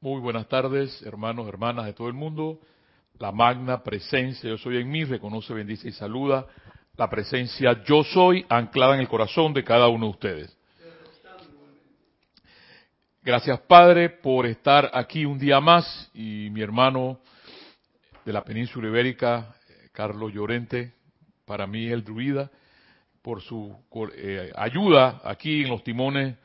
Muy buenas tardes, hermanos, hermanas de todo el mundo. La magna presencia, yo soy en mí, reconoce, bendice y saluda la presencia yo soy anclada en el corazón de cada uno de ustedes. Gracias Padre por estar aquí un día más y mi hermano de la península ibérica, Carlos Llorente, para mí el druida, por su eh, ayuda aquí en los timones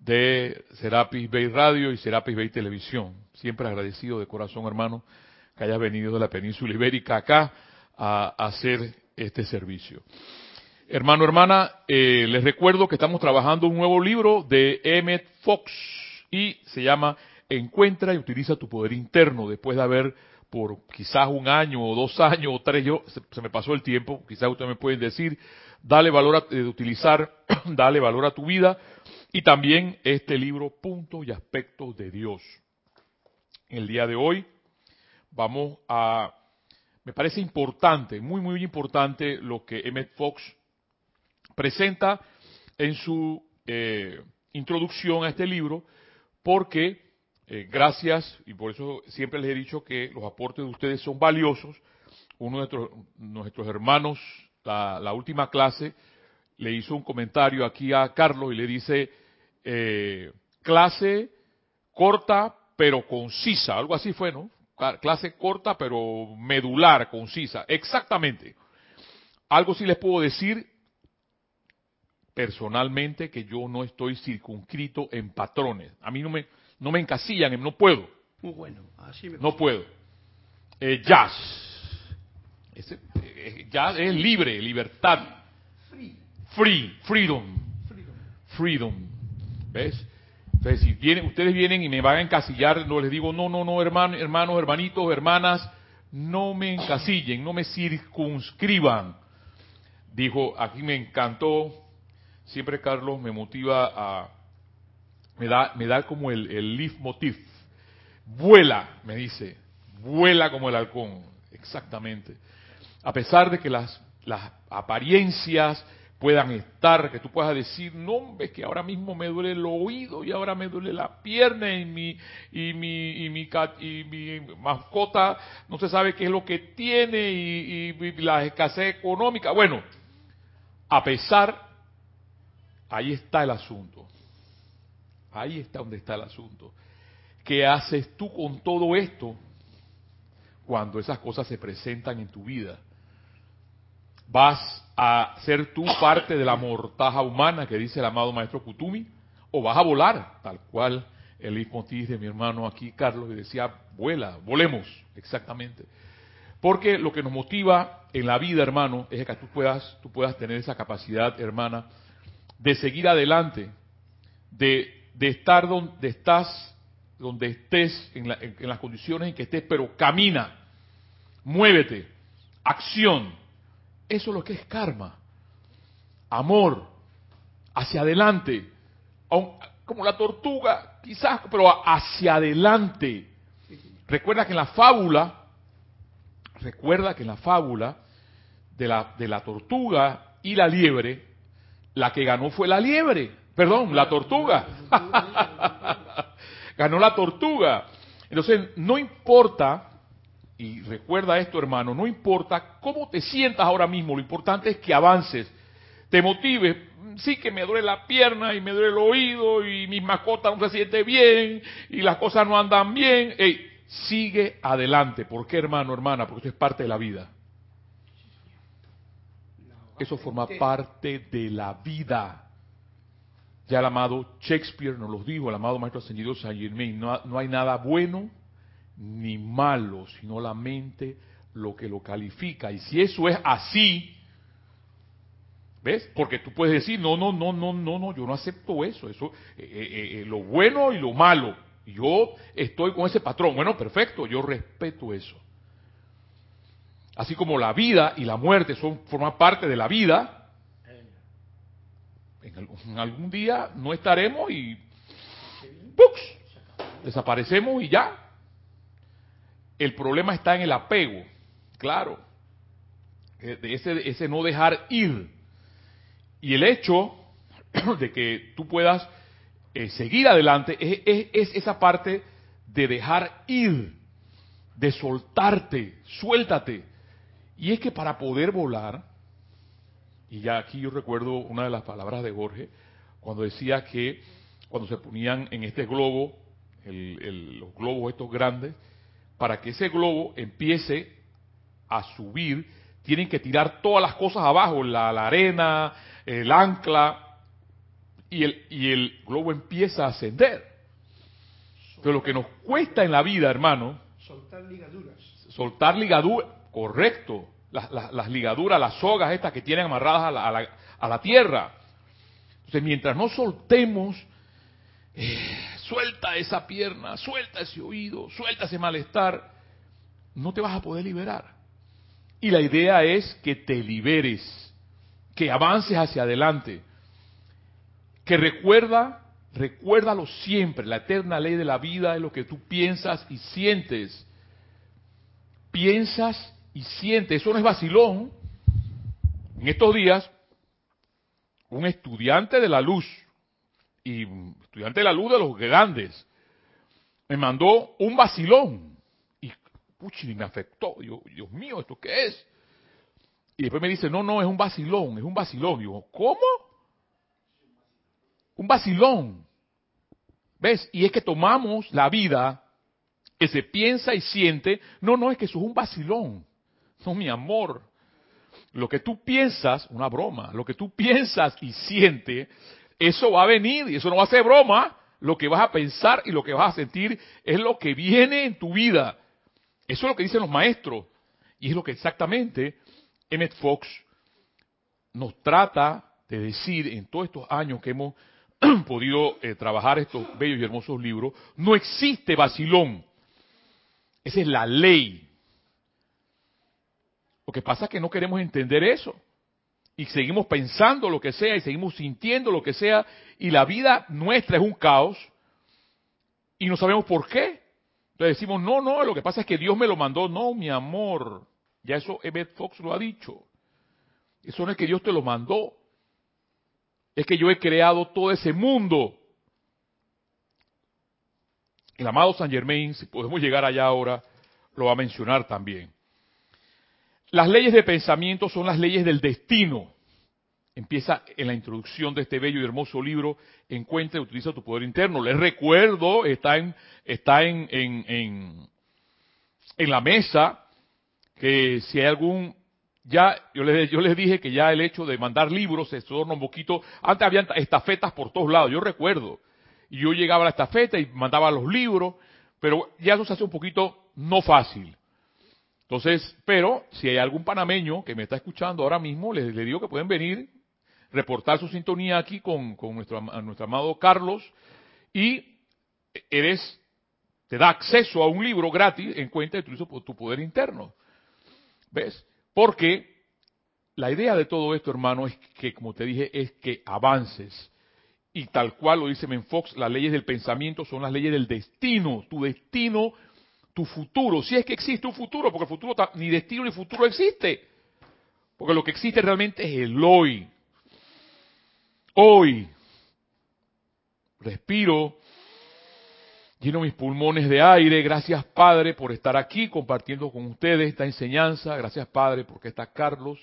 de Serapis Bay Radio y Serapis Bay Televisión. Siempre agradecido de corazón, hermano, que hayas venido de la península ibérica acá a, hacer este servicio. Hermano, hermana, eh, les recuerdo que estamos trabajando un nuevo libro de Emmett Fox y se llama Encuentra y utiliza tu poder interno después de haber por quizás un año o dos años o tres, yo se, me pasó el tiempo, quizás ustedes me pueden decir, dale valor a, de utilizar, dale valor a tu vida, y también este libro, Puntos y Aspectos de Dios. El día de hoy vamos a, me parece importante, muy, muy importante lo que Emmett Fox presenta en su eh, introducción a este libro, porque eh, gracias, y por eso siempre les he dicho que los aportes de ustedes son valiosos, uno de nuestros, hermanos, la última clase, le hizo un comentario aquí a Carlos y le dice, eh, clase corta pero concisa, algo así fue, ¿no? Clase corta pero medular, concisa, exactamente. Algo sí les puedo decir personalmente que yo no estoy circunscrito en patrones. A mí no me, no me encasillan, no puedo. Muy bueno, así me No puedo. Eh, jazz. Eh, jazz es libre, libertad. Free. Free, freedom. Freedom. freedom. ¿Ves? Entonces, si vienen, ustedes vienen y me van a encasillar, no les digo, no, no, no, hermano, hermanos, hermanitos, hermanas, no me encasillen, no me circunscriban. Dijo, aquí me encantó, siempre Carlos me motiva a, me da, me da como el, el leitmotiv. Vuela, me dice, vuela como el halcón, exactamente. A pesar de que las, las apariencias, puedan estar, que tú puedas decir, no, que ahora mismo me duele el oído y ahora me duele la pierna y mi, y mi, y mi, y mi mascota no se sabe qué es lo que tiene y, y la escasez económica. Bueno, a pesar, ahí está el asunto. Ahí está donde está el asunto. ¿Qué haces tú con todo esto cuando esas cosas se presentan en tu vida? ¿Vas a ser tú parte de la mortaja humana que dice el amado maestro Kutumi? ¿O vas a volar? Tal cual el leitmotiv de mi hermano aquí, Carlos, y decía, vuela, volemos, exactamente. Porque lo que nos motiva en la vida, hermano, es que tú puedas, tú puedas tener esa capacidad, hermana, de seguir adelante, de, de estar donde estás, donde estés, en, en las condiciones en que estés, pero camina, muévete, acción, eso es lo que es karma. Amor, hacia adelante, como la tortuga, quizás, pero hacia adelante. Recuerda que en la fábula, recuerda que en la fábula de la, de la tortuga y la liebre, la que ganó fue la liebre, perdón, la tortuga. ganó la tortuga. Entonces, no importa y recuerda esto, hermano, no importa cómo te sientas ahora mismo, lo importante es que avances, te motives. Sí que me duele la pierna y me duele el oído y mis mascotas no se siente bien y las cosas no andan bien. Sigue adelante. ¿Por qué, hermano, hermana? Porque eso es parte de la vida. Eso forma parte de la vida. Ya el amado Shakespeare nos lo dijo, el amado Maestro Ascendido Saint Germain, no, no hay nada bueno ni malo, sino la mente lo que lo califica. Y si eso es así, ¿ves? Porque tú puedes decir, no, no, no, no, no, no, yo no acepto eso, eso, eh, eh, eh, lo bueno y lo malo. Yo estoy con ese patrón. Bueno, perfecto, yo respeto eso. Así como la vida y la muerte son forman parte de la vida, en, algún día no estaremos y desaparecemos y ya. El problema está en el apego, claro, eh, ese, ese no dejar ir. Y el hecho de que tú puedas eh, seguir adelante es, esa parte de dejar ir, de soltarte, suéltate. Y es que para poder volar, y ya aquí yo recuerdo una de las palabras de Jorge, cuando decía que cuando se ponían en este globo, los globos estos grandes, para que ese globo empiece a subir, tienen que tirar todas las cosas abajo, la, la arena, el ancla, y el, y el globo empieza a ascender. Pero lo que nos cuesta en la vida, hermano, soltar ligaduras. Soltar ligaduras, correcto. Las, las, ligaduras, las sogas estas que tienen amarradas a la, a la, a la tierra. Entonces, mientras no soltemos, eh, suelta esa pierna, suelta ese oído, suelta ese malestar, no te vas a poder liberar. Y la idea es que te liberes, que avances hacia adelante, que recuerda, recuérdalo siempre, la eterna ley de la vida es lo que tú piensas y sientes. Piensas y sientes, eso no es vacilón. En estos días, un estudiante de la luz, y estudiante de la luz de los grandes, me mandó un vacilón puchi, me afectó. Dios mío, ¿esto qué es? Y después me dice, no, no, es un vacilón, es un vacilón. Digo, ¿cómo? Un vacilón. ¿Ves? Y es que tomamos la vida que se piensa y siente. No, no, es que eso es un vacilón. No, mi amor. Lo que tú piensas, una broma, lo que tú piensas y sientes, eso va a venir y eso no va a ser broma. Lo que vas a pensar y lo que vas a sentir es lo que viene en tu vida. Eso es lo que dicen los maestros. Y es lo que exactamente Emmett Fox nos trata de decir en todos estos años que hemos podido eh, trabajar estos bellos y hermosos libros. No existe vacilón. Esa es la ley. Lo que pasa es que no queremos entender eso. Y seguimos pensando lo que sea y seguimos sintiendo lo que sea. Y la vida nuestra es un caos. Y no sabemos por qué. Entonces decimos, no, no, lo que pasa es que Dios me lo mandó. No, mi amor. Ya eso Emmett Fox lo ha dicho. Eso no es que Dios te lo mandó. Es que yo he creado todo ese mundo. El amado San Germain, si podemos llegar allá ahora, lo va a mencionar también. Las leyes de pensamiento son las leyes del destino empieza en la introducción de este bello y hermoso libro, encuentra y utiliza tu poder interno. Les recuerdo, está en, está en, en, en, la mesa, que si hay algún, ya, yo les, yo les dije que ya el hecho de mandar libros se torna un poquito, antes había estafetas por todos lados, yo recuerdo, y yo llegaba a la estafeta y mandaba los libros, pero ya eso se hace un poquito no fácil. Entonces, pero si hay algún panameño que me está escuchando ahora mismo, les, digo que pueden venir reportar su sintonía aquí con, nuestro, nuestro amado Carlos y eres te da acceso a un libro gratis en cuenta de tu, tu poder interno. ¿Ves? Porque la idea de todo esto, hermano, es que, como te dije, es que avances. Y tal cual lo dice Menfox, las leyes del pensamiento son las leyes del destino. Tu destino, tu futuro. Si es que existe un futuro, porque el futuro, ni destino ni futuro existe. Porque lo que existe realmente es el hoy. Hoy respiro, lleno mis pulmones de aire. Gracias Padre por estar aquí compartiendo con ustedes esta enseñanza. Gracias Padre porque está Carlos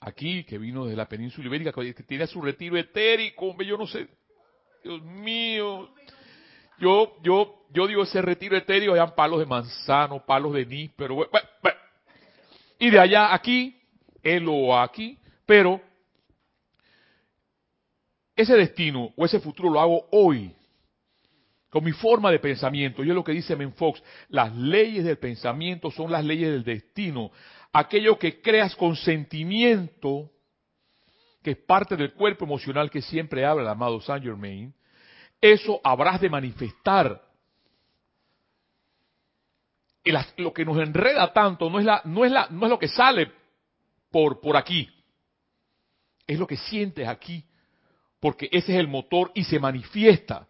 aquí, que vino de la península ibérica, que tiene su retiro etérico. Yo no sé, Dios mío. Yo, yo, yo digo ese retiro etéreo, eran palos de manzano, palos de ni, pero bueno, y de allá aquí, él o aquí, pero ese destino o ese futuro lo hago hoy, con mi forma de pensamiento. Y es lo que dice Menfox, las leyes del pensamiento son las leyes del destino. Aquello que creas con sentimiento, que es parte del cuerpo emocional que siempre habla el amado Saint Germain, eso habrás de manifestar. Y lo que nos enreda tanto no es, la, no es, la, no es lo que sale por, por aquí, es lo que sientes aquí porque ese es el motor y se manifiesta.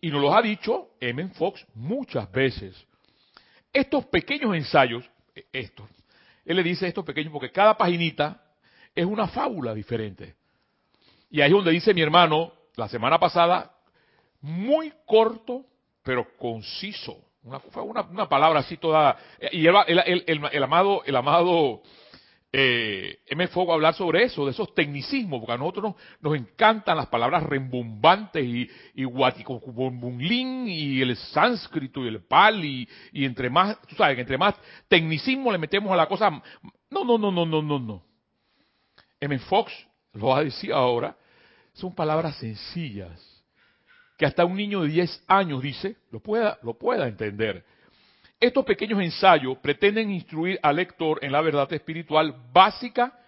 Y nos lo ha dicho M. Fox muchas veces. Estos pequeños ensayos, e, estos, él le dice estos pequeños porque cada paginita es una fábula diferente. Y ahí es donde dice mi hermano la semana pasada, muy corto pero conciso. Una, una, una palabra así toda. Y el, amado, el amado eh, M. Fogo hablar sobre eso, de esos tecnicismos, porque a nosotros nos, encantan las palabras rembombantes y, y y el sánscrito y el pali y entre más, tú sabes, entre más tecnicismo le metemos a la cosa, no, no, no, no, no, no, no. M. Fox lo va a decir ahora, son palabras sencillas, que hasta un niño de 10 años dice, lo pueda, lo pueda entender. Estos pequeños ensayos pretenden instruir al lector en la verdad espiritual básica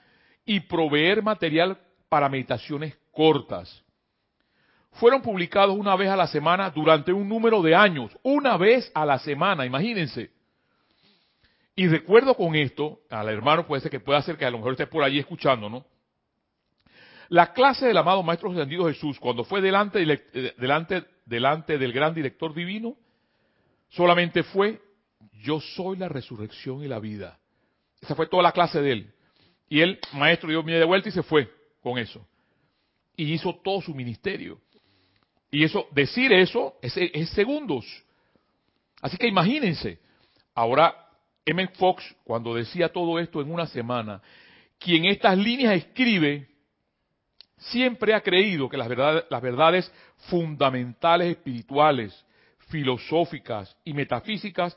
y proveer material para meditaciones cortas. Fueron publicados una vez a la semana durante un número de años, una vez a la semana, imagínense. Y recuerdo con esto, al hermano puede ser que pueda ser que a lo mejor esté por allí escuchando, ¿no? La clase del amado Maestro Ascendido Jesús, cuando fue delante, eh, delante, delante del gran director divino, solamente fue yo soy la resurrección y la vida. Esa fue toda la clase de él. Y él, maestro, dio media vuelta y se fue con eso. Y hizo todo su ministerio. Y eso, decir eso es, es segundos. Así que imagínense. Ahora, M. Fox, cuando decía todo esto en una semana, quien estas líneas escribe, siempre ha creído que las verdades, las verdades fundamentales espirituales, filosóficas y metafísicas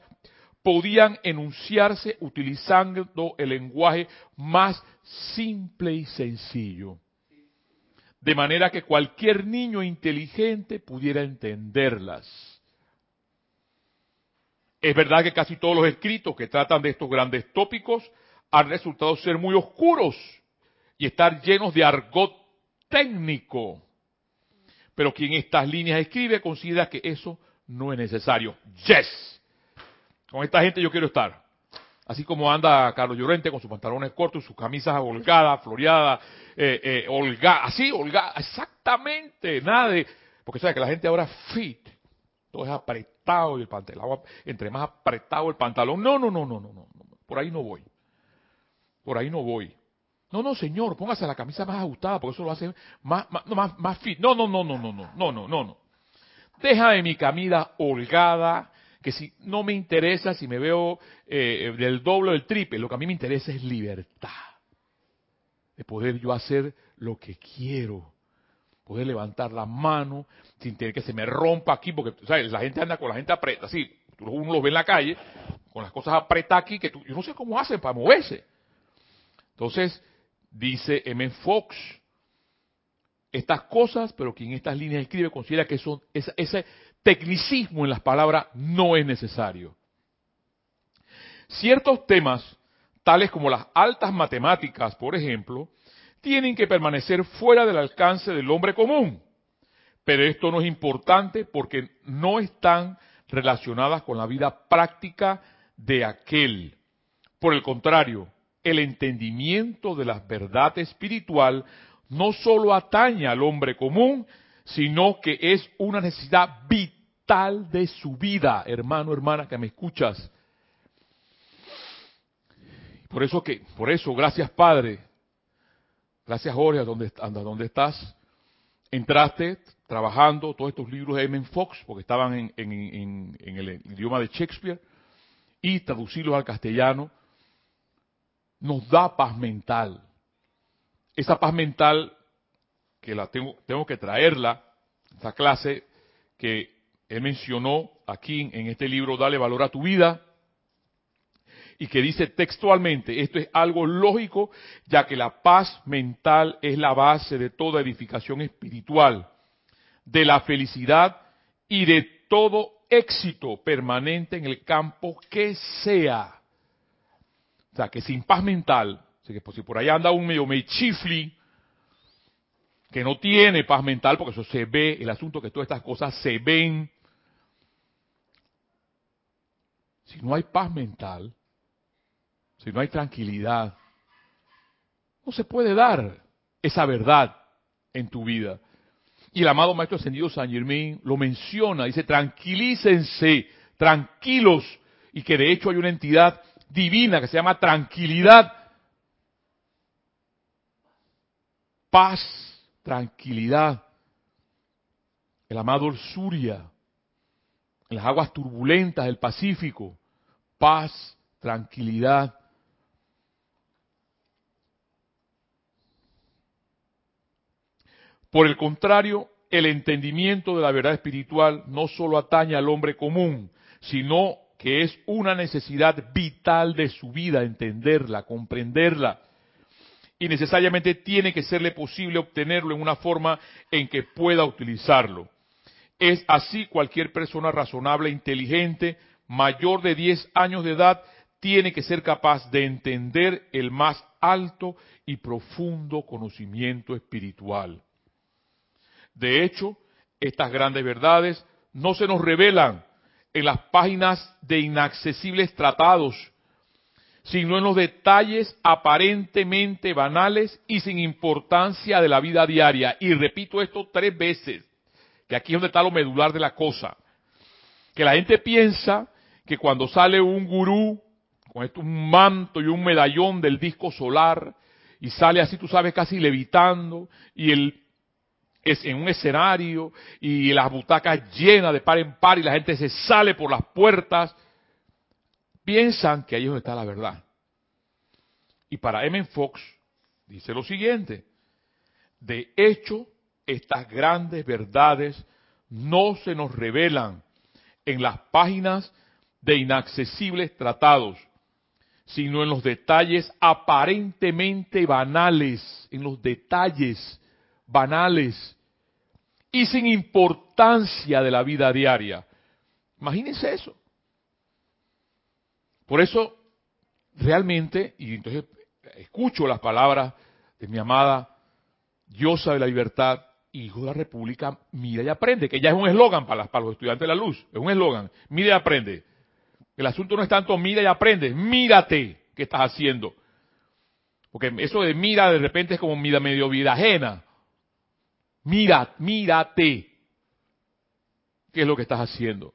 podían enunciarse utilizando el lenguaje más simple y sencillo, de manera que cualquier niño inteligente pudiera entenderlas. Es verdad que casi todos los escritos que tratan de estos grandes tópicos han resultado ser muy oscuros y estar llenos de argot técnico. Pero quien estas líneas escribe considera que eso no es necesario. Yes. Con esta gente yo quiero estar. Así como anda Carlos Llorente con sus pantalones cortos, sus camisas holgadas, floreadas, eh, eh, holga, así, holgada, exactamente, nada de, porque sabes que la gente ahora fit, todo es apretado y el pantalón, entre más apretado el pantalón, no, no, no, no, no, no, por ahí no voy, por ahí no voy. No, no, señor, póngase la camisa más ajustada, porque eso lo hace más, más, más, fit. No, no, no, no, no, no, no, no, no, no. Déjame mi camisa holgada, que si no me interesa, si me veo eh, del doble o del triple, lo que a mí me interesa es libertad. De poder yo hacer lo que quiero. Poder levantar la mano sin tener que se me rompa aquí, porque ¿sabes? la gente anda con la gente aprieta, así, uno los ve en la calle, con las cosas apretadas aquí, que tú, yo no sé cómo hacen para moverse. Entonces, dice M. Fox, estas cosas, pero quien estas líneas escribe considera que son ese, ese tecnicismo en las palabras no es necesario. Ciertos temas, tales como las altas matemáticas, por ejemplo, tienen que permanecer fuera del alcance del hombre común. Pero esto no es importante porque no están relacionadas con la vida práctica de aquel. Por el contrario, el entendimiento de la verdad espiritual no solo atañe al hombre común, sino que es una necesidad vital de su vida, hermano, hermana, que me escuchas. Por eso que, por eso, gracias Padre, gracias Jorge, donde, donde estás, entraste trabajando todos estos libros de M. Fox, porque estaban en, en, en, en el idioma de Shakespeare, y traducirlos al castellano, nos da paz mental. Esa paz mental que la tengo, tengo que traerla, esa clase que él mencionó aquí en este libro, Dale valor a tu vida, y que dice textualmente, esto es algo lógico, ya que la paz mental es la base de toda edificación espiritual, de la felicidad y de todo éxito permanente en el campo que sea. Que sin paz mental, si por ahí anda un medio chifli, que no tiene paz mental, porque eso se ve, el asunto que todas estas cosas se ven. Si no hay paz mental, si no hay tranquilidad, no se puede dar esa verdad en tu vida. Y el amado Maestro Ascendido San Germain lo menciona, dice, tranquilícense, tranquilos, y que de hecho hay una entidad divina que se llama tranquilidad, paz, tranquilidad. El amado Surya, en las aguas turbulentas del Pacífico, paz, tranquilidad. Por el contrario, el entendimiento de la verdad espiritual no solo atañe al hombre común, sino que es una necesidad vital de su vida entenderla, comprenderla. Y necesariamente tiene que serle posible obtenerlo en una forma en que pueda utilizarlo. Es así cualquier persona razonable, inteligente, mayor de 10 años de edad, tiene que ser capaz de entender el más alto y profundo conocimiento espiritual. De hecho, estas grandes verdades no se nos revelan en las páginas de inaccesibles tratados, sino en los detalles aparentemente banales y sin importancia de la vida diaria. Y repito esto tres veces, que aquí es donde está lo medular de la cosa. Que la gente piensa que cuando sale un gurú con un manto y un medallón del disco solar, y sale así, tú sabes, casi levitando, y el es en un escenario y las butacas llenas de par en par y la gente se sale por las puertas, piensan que ahí está la verdad. Y para M. Fox dice lo siguiente, de hecho, estas grandes verdades no se nos revelan en las páginas de inaccesibles tratados, sino en los detalles aparentemente banales, en los detalles banales y sin importancia de la vida diaria. Imagínense eso. Por eso, realmente, y entonces escucho las palabras de mi amada diosa de la libertad, hijo de la República, mira y aprende, que ya es un eslogan para, para, los estudiantes de la luz, es un eslogan, mira y aprende. El asunto no es tanto mira y aprende, mírate qué estás haciendo. Porque eso de mira de repente es como mira medio vida ajena. Mira, mírate. ¿Qué es lo que estás haciendo?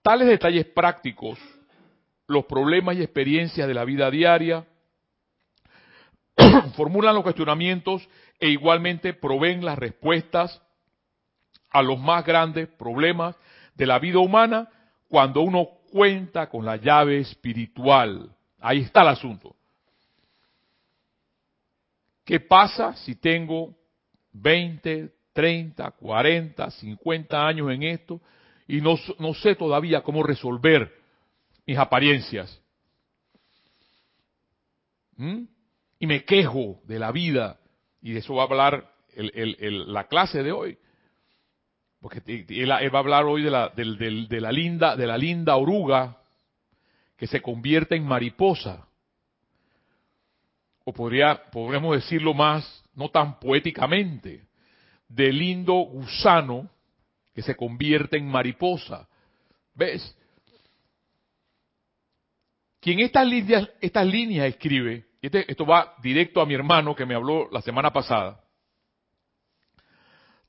Tales detalles prácticos, los problemas y experiencias de la vida diaria, formulan los cuestionamientos e igualmente proveen las respuestas a los más grandes problemas de la vida humana cuando uno cuenta con la llave espiritual. Ahí está el asunto. ¿Qué pasa si tengo 20, 30, 40, 50 años en esto y no, no sé todavía cómo resolver mis apariencias? ¿Mm? Y me quejo de la vida, y de eso va a hablar el, la clase de hoy. Porque él, va a hablar hoy de la, de la, linda, de la linda oruga que se convierte en mariposa o podría, podríamos decirlo más, no tan poéticamente, de lindo gusano que se convierte en mariposa. ¿Ves? Quien estas líneas, estas líneas escribe, y este, esto va directo a mi hermano que me habló la semana pasada,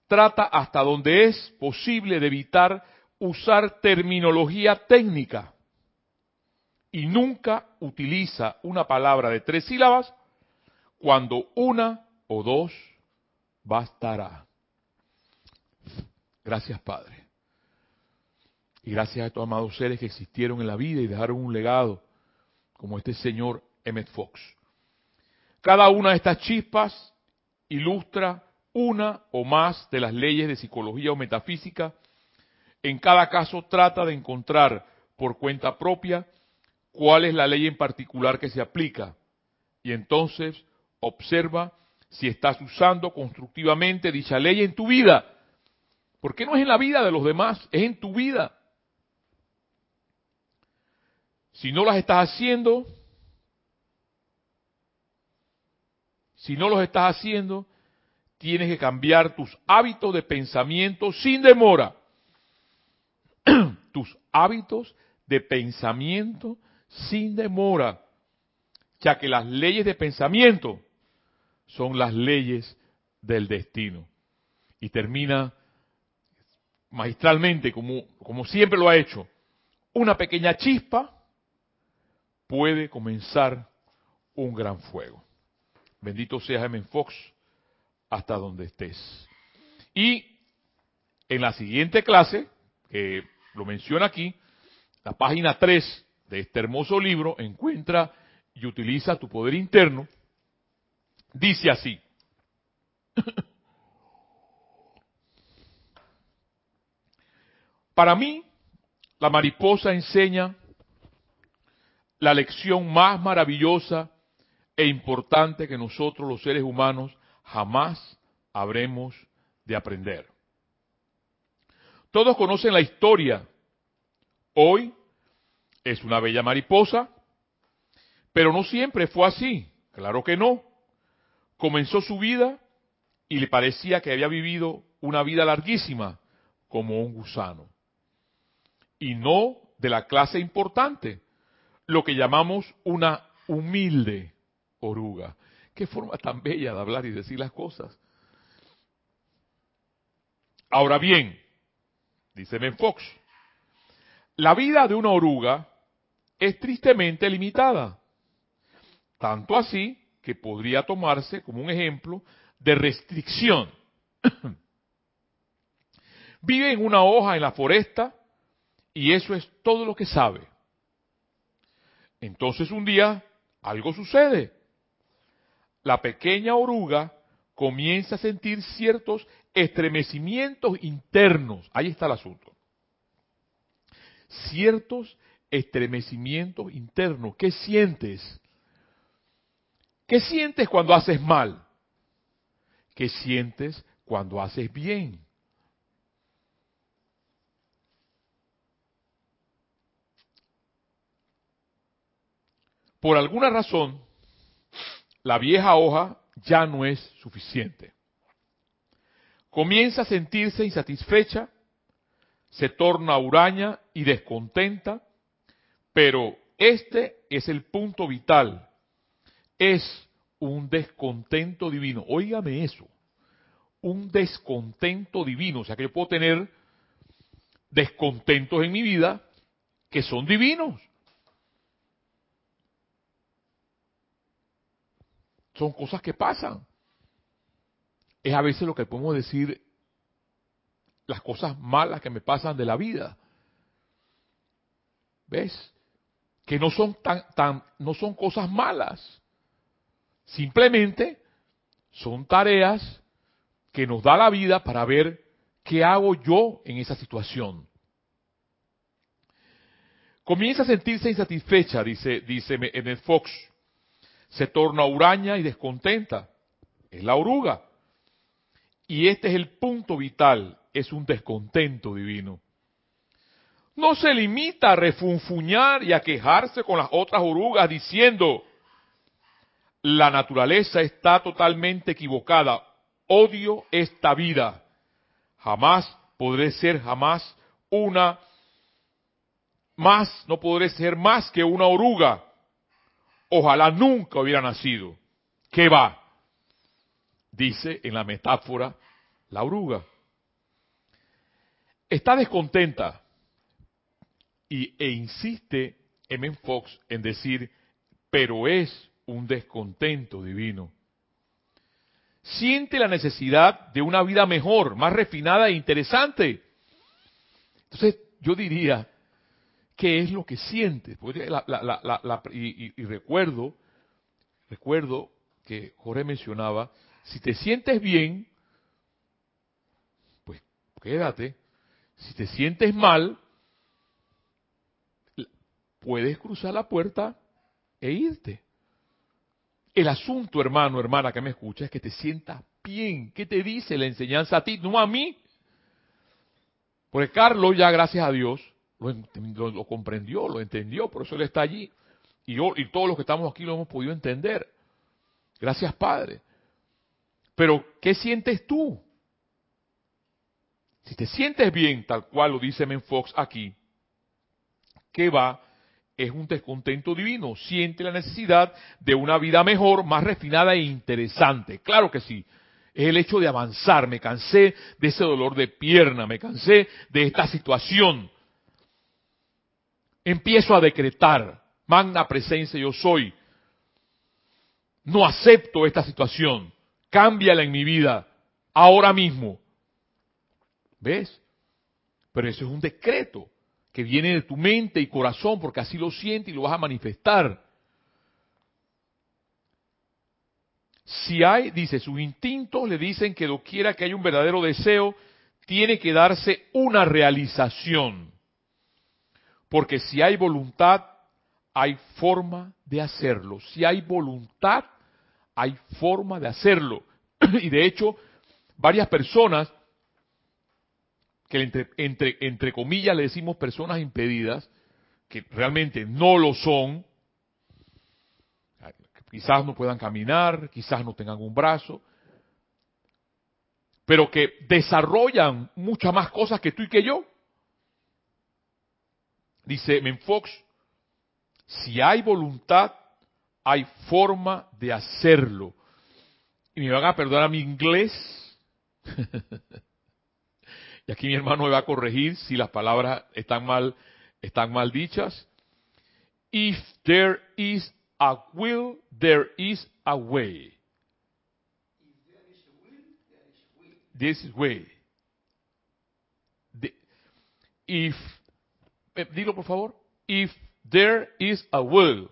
trata hasta donde es posible de evitar usar terminología técnica y nunca utiliza una palabra de tres sílabas cuando una o dos bastará. Gracias, Padre. Y gracias a estos amados seres que existieron en la vida y dejaron un legado, como este señor Emmett Fox. Cada una de estas chispas ilustra una o más de las leyes de psicología o metafísica. En cada caso trata de encontrar por cuenta propia cuál es la ley en particular que se aplica. Y entonces observa si estás usando constructivamente dicha ley en tu vida. Porque no es en la vida de los demás, es en tu vida. Si no las estás haciendo, si no los estás haciendo, tienes que cambiar tus hábitos de pensamiento sin demora. tus hábitos de pensamiento sin demora, ya que las leyes de pensamiento son las leyes del destino. Y termina magistralmente, como, como siempre lo ha hecho, una pequeña chispa puede comenzar un gran fuego. Bendito sea Hemen Fox hasta donde estés. Y en la siguiente clase, que lo menciona aquí, la página 3 de este hermoso libro, encuentra y utiliza tu poder interno, dice así. Para mí, la mariposa enseña la lección más maravillosa e importante que nosotros los seres humanos jamás habremos de aprender. Todos conocen la historia. Hoy es una bella mariposa, pero no siempre fue así. Claro que no. Comenzó su vida y le parecía que había vivido una vida larguísima como un gusano. Y no de la clase importante, lo que llamamos una humilde oruga. Qué forma tan bella de hablar y decir las cosas. Ahora bien, dice Ben Fox, la vida de una oruga es tristemente limitada. Tanto así que podría tomarse como un ejemplo de restricción. Vive en una hoja en la foresta y eso es todo lo que sabe. Entonces un día algo sucede la pequeña oruga comienza a sentir ciertos estremecimientos internos. Ahí está el asunto. Ciertos estremecimientos internos. ¿Qué sientes? ¿Qué sientes cuando haces mal? ¿Qué sientes cuando haces bien? Por alguna razón, la vieja hoja ya no es suficiente. Comienza a sentirse insatisfecha, se torna huraña y descontenta, pero este es el punto vital. Es un descontento divino. Óigame eso. Un descontento divino. O sea que yo puedo tener descontentos en mi vida que son divinos. Son cosas que pasan. Es a veces lo que podemos decir las cosas malas que me pasan de la vida. ¿Ves? Que no son tan, tan, no son cosas malas. Simplemente son tareas que nos da la vida para ver qué hago yo en esa situación. Comienza a sentirse insatisfecha, dice, dice el Fox se torna huraña y descontenta. Es la oruga. Y este es el punto vital, es un descontento divino. No se limita a refunfuñar y a quejarse con las otras orugas diciendo, la naturaleza está totalmente equivocada, odio esta vida, jamás podré ser jamás una, más, no podré ser más que una oruga ojalá nunca hubiera nacido. ¿Qué va? Dice en la metáfora la oruga. Está descontenta y, e insiste M. Fox en decir, pero es un descontento divino. Siente la necesidad de una vida mejor, más refinada e interesante. Entonces, yo diría, qué es lo que sientes. y, y, recuerdo, recuerdo que Jorge mencionaba, si te sientes bien, pues quédate. Si te sientes mal, puedes cruzar la puerta e irte. El asunto, hermano, hermana que me escucha, es que te sientas bien. ¿Qué te dice la enseñanza a ti, no a mí? Porque Carlos, ya gracias a Dios, lo, comprendió, lo entendió, por eso él está allí. Y, y todos los que estamos aquí lo hemos podido entender. Gracias, Padre. Pero, ¿qué sientes tú? Si te sientes bien, tal cual lo dice Fox aquí, ¿qué va? Es un descontento divino. Siente la necesidad de una vida mejor, más refinada e interesante. Claro que sí. Es el hecho de avanzar. Me cansé de ese dolor de pierna, me cansé de esta situación empiezo a decretar, magna presencia yo soy. No acepto esta situación. Cámbiala en mi vida, ahora mismo. ¿Ves? Pero eso es un decreto que viene de tu mente y corazón porque así lo sientes y lo vas a manifestar. Si hay, dice, sus instintos le dicen que quiera que haya un verdadero deseo, tiene que darse una realización. Porque si hay voluntad, hay forma de hacerlo. Si hay voluntad, hay forma de hacerlo. y de hecho, varias personas, que entre, entre, entre comillas le decimos personas impedidas, que realmente no lo son, quizás no puedan caminar, quizás no tengan un brazo, pero que desarrollan muchas más cosas que tú y que yo. Dice Menfox, si hay voluntad, hay forma de hacerlo. Y me van a perdonar mi inglés. y aquí mi hermano me va a corregir si las palabras están mal, están mal dichas. If there is a will, there is a way. This way. if, eh, dilo por favor. If there is a will.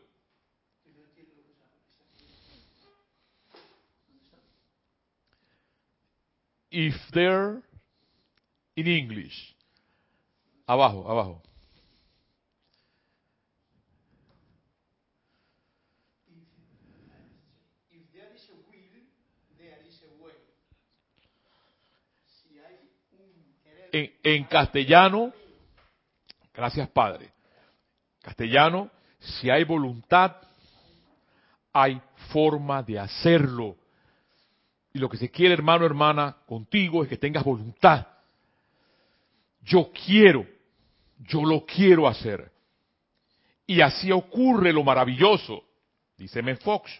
If there, in English. Abajo, abajo. En, en castellano, gracias Padre, castellano, si hay voluntad, hay forma de hacerlo. Y lo que se quiere, hermano, hermana, contigo es que tengas voluntad. Yo quiero, yo lo quiero hacer. Y así ocurre lo maravilloso, dice M. Fox.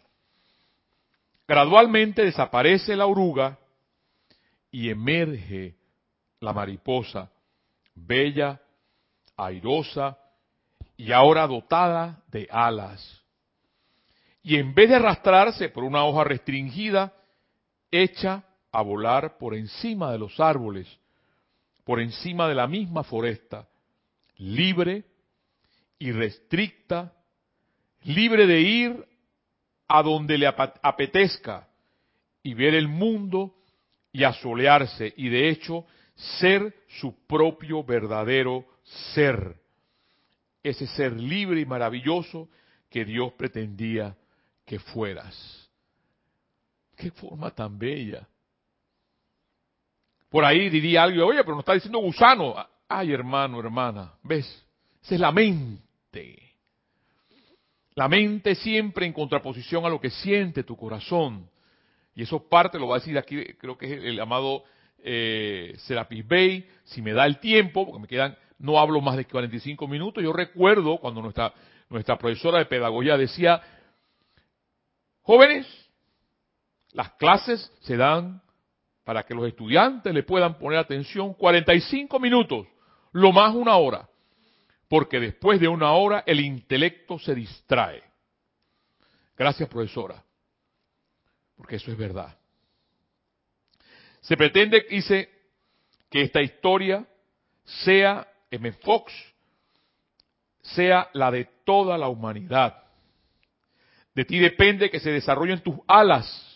Gradualmente desaparece la oruga y emerge la mariposa, bella, airosa y ahora dotada de alas. Y en vez de arrastrarse por una hoja restringida, echa a volar por encima de los árboles, por encima de la misma foresta, libre y restricta, libre de ir a donde le apetezca y ver el mundo y asolearse y de hecho ser su propio verdadero ser. Ese ser libre y maravilloso que Dios pretendía que fueras. Qué forma tan bella. Por ahí diría alguien, oye, pero no está diciendo gusano. Ay, hermano, hermana, ¿ves? Esa es la mente. La mente siempre en contraposición a lo que siente tu corazón. Y eso parte, lo va a decir aquí, creo que es el amado eh, Serapis Bay, si me da el tiempo, porque me quedan, no hablo más de 45 minutos. Yo recuerdo cuando nuestra, nuestra profesora de pedagogía decía, jóvenes, las clases se dan para que los estudiantes le puedan poner atención 45 minutos, lo más una hora, porque después de una hora el intelecto se distrae. Gracias, profesora, porque eso es verdad. Se pretende, dice, que esta historia sea, M. Fox, sea la de toda la humanidad. De ti depende que se desarrollen tus alas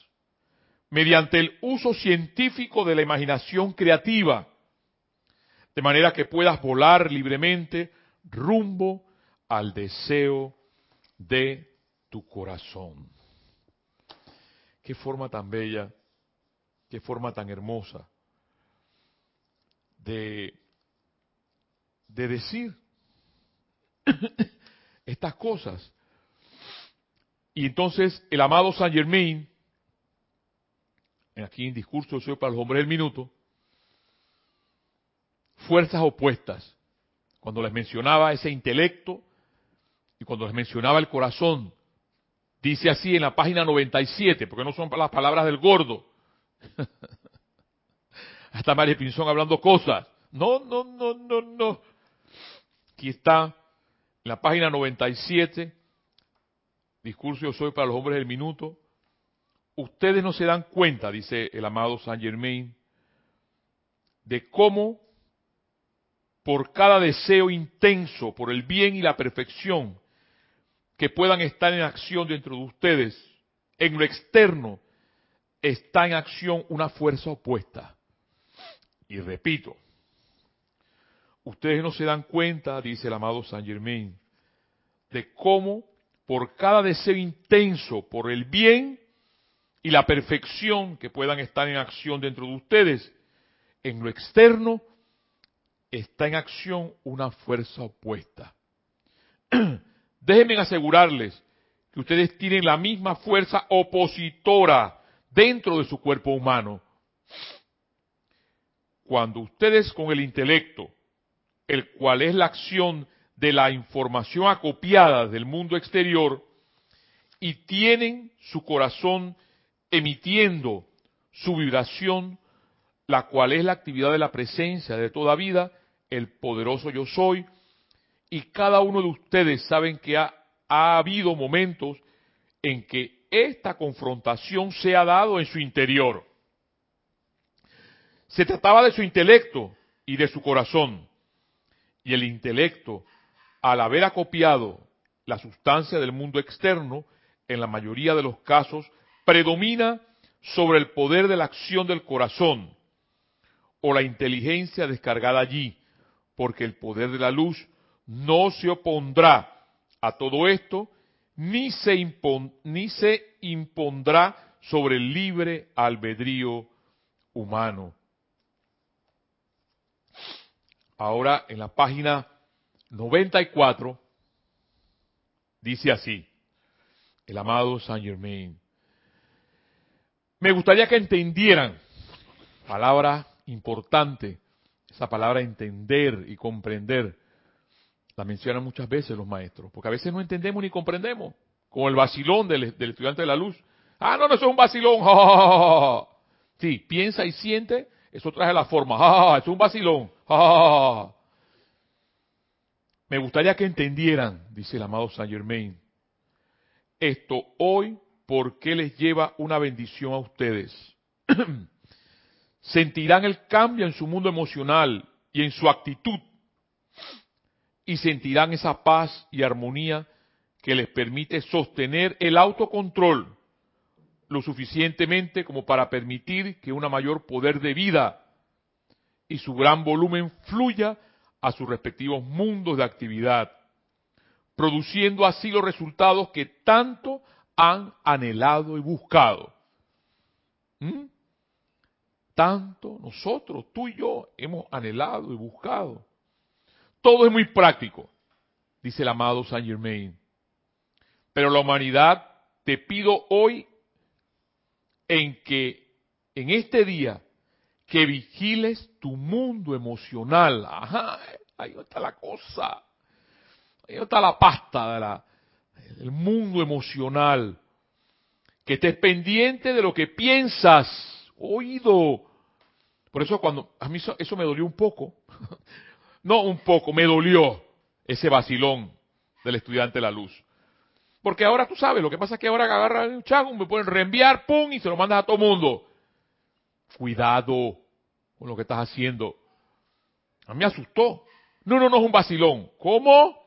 mediante el uso científico de la imaginación creativa, de manera que puedas volar libremente rumbo al deseo de tu corazón. Qué forma tan bella qué forma tan hermosa de, de decir estas cosas. Y entonces el amado Saint Germain, aquí en discurso soy para los hombres del minuto, fuerzas opuestas. Cuando les mencionaba ese intelecto y cuando les mencionaba el corazón, dice así en la página 97, porque no son las palabras del gordo, Hasta María Pinzón hablando cosas. No, no, no, no, no. Aquí está, en la página 97, discurso yo soy para los hombres del minuto. Ustedes no se dan cuenta, dice el amado Saint Germain, de cómo por cada deseo intenso por el bien y la perfección que puedan estar en acción dentro de ustedes, en lo externo está en acción una fuerza opuesta. Y repito, ustedes no se dan cuenta, dice el amado Saint Germain, de cómo por cada deseo intenso por el bien y la perfección que puedan estar en acción dentro de ustedes, en lo externo está en acción una fuerza opuesta. Déjenme asegurarles que ustedes tienen la misma fuerza opositora dentro de su cuerpo humano. Cuando ustedes con el intelecto, el cual es la acción de la información acopiada del mundo exterior, y tienen su corazón emitiendo su vibración, la cual es la actividad de la presencia de toda vida, el poderoso yo soy, y cada uno de ustedes saben que ha, ha habido momentos en que esta confrontación se ha dado en su interior. Se trataba de su intelecto y de su corazón. Y el intelecto, al haber acopiado la sustancia del mundo externo, en la mayoría de los casos, predomina sobre el poder de la acción del corazón o la inteligencia descargada allí, porque el poder de la luz no se opondrá a todo esto, ni se, ni se impondrá sobre el libre albedrío humano. Ahora, en la página 94, dice así, el amado Saint Germain. Me gustaría que entendieran, palabra importante, esa palabra entender y comprender, la mencionan muchas veces los maestros, porque a veces no entendemos ni comprendemos, como el vacilón del, estudiante de la luz. Ah, no, no, eso es un vacilón. Sí, piensa y siente, eso trae la forma. es un vacilón. Me gustaría que entendieran, dice el amado Saint Germain, esto hoy, porque les lleva una bendición a ustedes. Sentirán el cambio en su mundo emocional y en su actitud y sentirán esa paz y armonía que les permite sostener el autocontrol lo suficientemente como para permitir que un mayor poder de vida y su gran volumen fluya a sus respectivos mundos de actividad, produciendo así los resultados que tanto han anhelado y buscado. ¿Mm? Tanto nosotros, tú y yo, hemos anhelado y buscado. Todo es muy práctico, dice el amado Saint Germain. Pero la humanidad te pido hoy en que en este día que vigiles tu mundo emocional. Ajá, ahí está la cosa. Ahí está la pasta de la, del mundo emocional. Que estés pendiente de lo que piensas, oído. Por eso cuando a mí eso me dolió un poco. No un poco, me dolió ese vacilón del estudiante de la luz. Porque ahora tú sabes, lo que pasa es que ahora agarra un chago, me pueden reenviar, pum, y se lo mandas a todo mundo. Cuidado con lo que estás haciendo. A mí me asustó. No, no, no es un vacilón. ¿Cómo?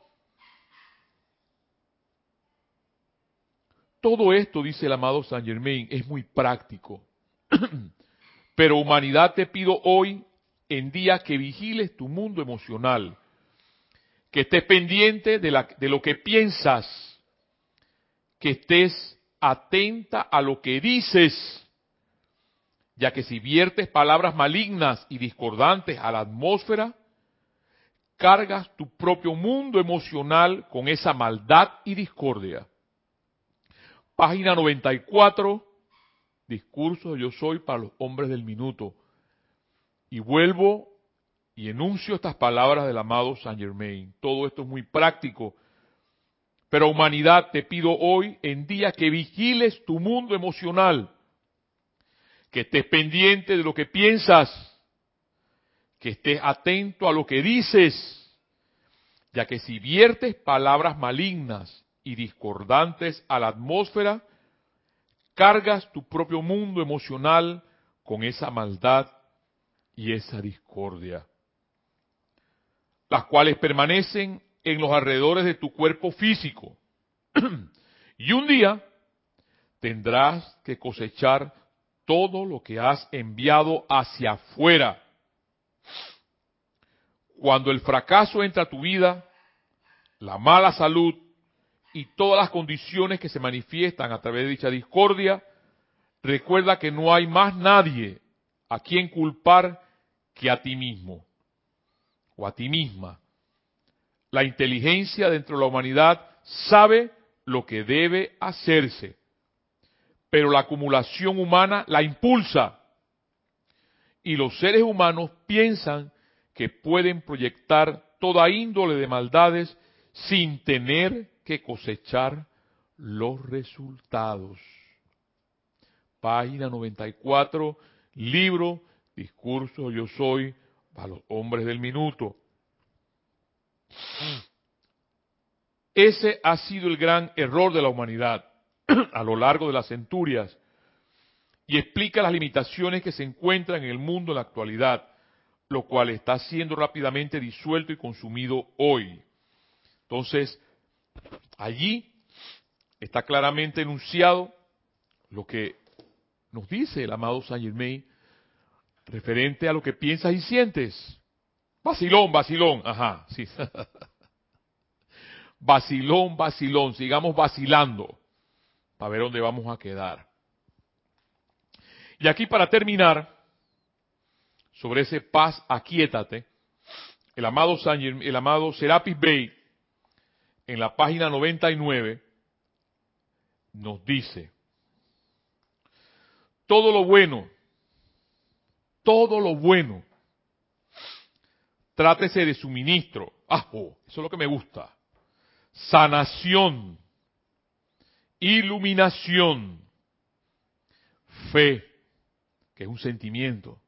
Todo esto, dice el amado Saint Germain, es muy práctico. Pero humanidad te pido hoy en día que vigiles tu mundo emocional, que estés pendiente de, de lo que piensas, que estés atenta a lo que dices, ya que si viertes palabras malignas y discordantes a la atmósfera, cargas tu propio mundo emocional con esa maldad y discordia. Página 94, discurso Yo soy para los hombres del minuto. Y vuelvo y enuncio estas palabras del amado Saint Germain. Todo esto es muy práctico. Pero humanidad, te pido hoy en día que vigiles tu mundo emocional, que estés pendiente de lo que piensas, que estés atento a lo que dices, ya que si viertes palabras malignas y discordantes a la atmósfera, cargas tu propio mundo emocional con esa maldad y esa discordia. las cuales permanecen en los alrededores de tu cuerpo físico. y un día tendrás que cosechar todo lo que has enviado hacia afuera. Cuando el fracaso entra a tu vida, la mala salud y todas las condiciones que se manifiestan a través de dicha discordia, recuerda que no hay más nadie a quien culpar que a ti mismo o a ti misma. La inteligencia dentro de la humanidad sabe lo que debe hacerse, pero la acumulación humana la impulsa. Y los seres humanos piensan que pueden proyectar toda índole de maldades sin tener que cosechar los resultados. Página 94, libro Discurso Yo Soy para los hombres del minuto. Ese ha sido el gran error de la humanidad a lo largo de las centurias y explica las limitaciones que se encuentran en el mundo en la actualidad, lo cual está siendo rápidamente disuelto y consumido hoy. Entonces, allí está claramente enunciado lo que nos dice el amado Saint Germain referente a lo que piensas y sientes. Vacilón, vacilón, ajá, sí. vacilón, vacilón, sigamos vacilando para ver dónde vamos a quedar. Y aquí para terminar, sobre ese paz, aquíétate, el amado, el amado Serapis Bey, en la página 99, nos dice, todo lo bueno, todo lo bueno, trátese de suministro, ah, oh, eso es lo que me gusta, sanación, iluminación, fe, que es un sentimiento.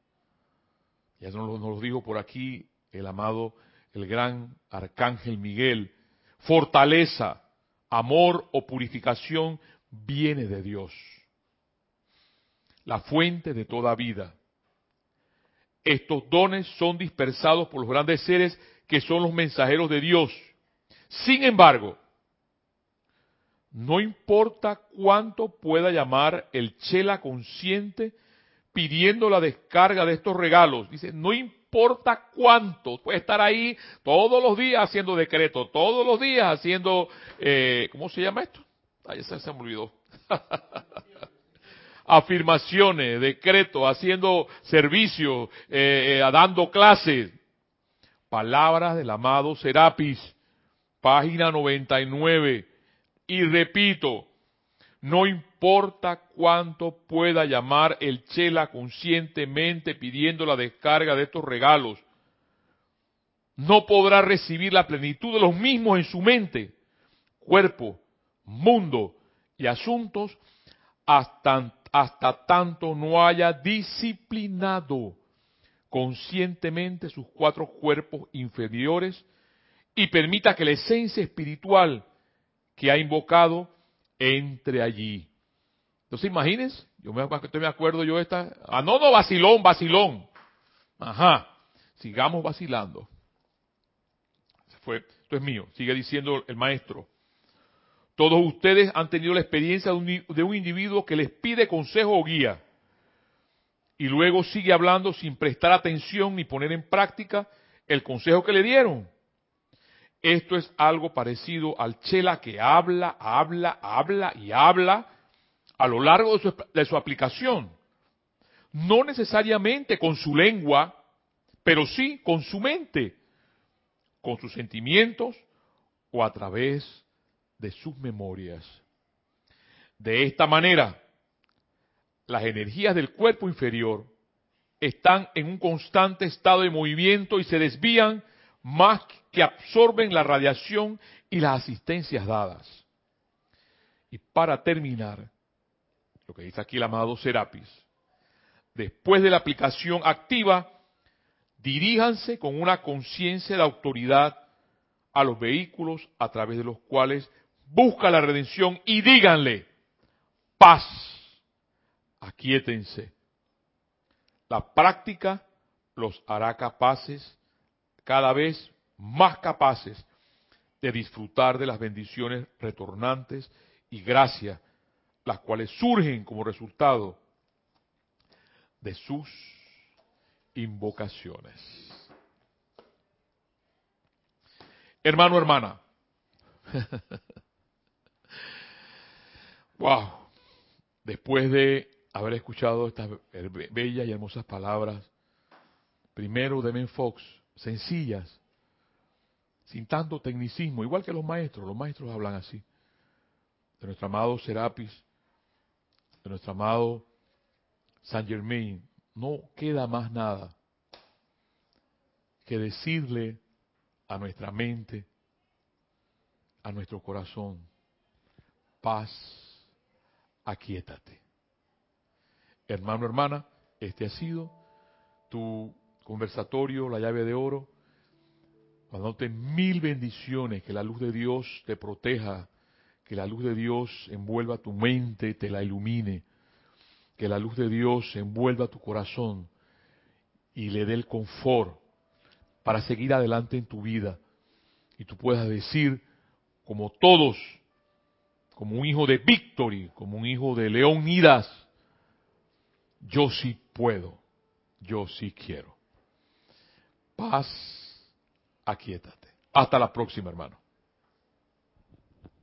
Ya nos lo, nos lo dijo por aquí el amado, el gran arcángel Miguel. Fortaleza, amor o purificación viene de Dios, la fuente de toda vida. Estos dones son dispersados por los grandes seres que son los mensajeros de Dios. Sin embargo, no importa cuánto pueda llamar el chela consciente pidiendo la descarga de estos regalos. Dice, no importa cuánto, puede estar ahí todos los días haciendo decretos, todos los días haciendo, eh, ¿cómo se llama esto? Ay, se, me olvidó. Afirmaciones, decretos, haciendo servicio, eh, eh, dando clases. Palabras del amado Serapis, página 99 y repito, no importa cuánto pueda llamar el chela conscientemente pidiendo la descarga de estos regalos, no podrá recibir la plenitud de los mismos en su mente, cuerpo, mundo y asuntos hasta, hasta tanto no haya disciplinado conscientemente sus cuatro cuerpos inferiores y permita que la esencia espiritual que ha invocado entre allí. Entonces imagínense, yo me, me acuerdo yo esta, ah no, no, vacilón, vacilón. Ajá, sigamos vacilando. Fue, esto es mío, sigue diciendo el maestro. Todos ustedes han tenido la experiencia de un, de un individuo que les pide consejo o guía y luego sigue hablando sin prestar atención ni poner en práctica el consejo que le dieron. Esto es algo parecido al chela que habla, habla, habla y habla a lo largo de su, aplicación. No necesariamente con su lengua, pero sí con su mente, con sus sentimientos o a través de sus memorias. De esta manera, las energías del cuerpo inferior están en un constante estado de movimiento y se desvían más que absorben la radiación y las asistencias dadas. Y para terminar, lo que dice aquí el amado Serapis, después de la aplicación activa, diríjanse con una conciencia de autoridad a los vehículos a través de los cuales busca la redención y díganle, paz, aquíétense. La práctica los hará capaces cada vez más capaces de disfrutar de las bendiciones retornantes y gracias, las cuales surgen como resultado de sus invocaciones. Hermano, hermana. wow. Después de haber escuchado estas bellas y hermosas palabras, primero de Ben Fox, sencillas, sin tanto tecnicismo, igual que los maestros, los maestros hablan así, de nuestro amado Serapis, de nuestro amado Saint Germain, no queda más nada que decirle a nuestra mente, a nuestro corazón, paz, aquietate. Hermano, hermana, este ha sido tu conversatorio, la llave de oro, mandándote mil bendiciones, que la luz de Dios te proteja, que la luz de Dios envuelva tu mente, te la ilumine, que la luz de Dios envuelva tu corazón y le dé el confort para seguir adelante en tu vida. Y tú puedas decir, como todos, como un hijo de Victory, como un hijo de Leonidas, yo sí puedo, yo sí quiero. Paz aquietate. Hasta la próxima, hermano.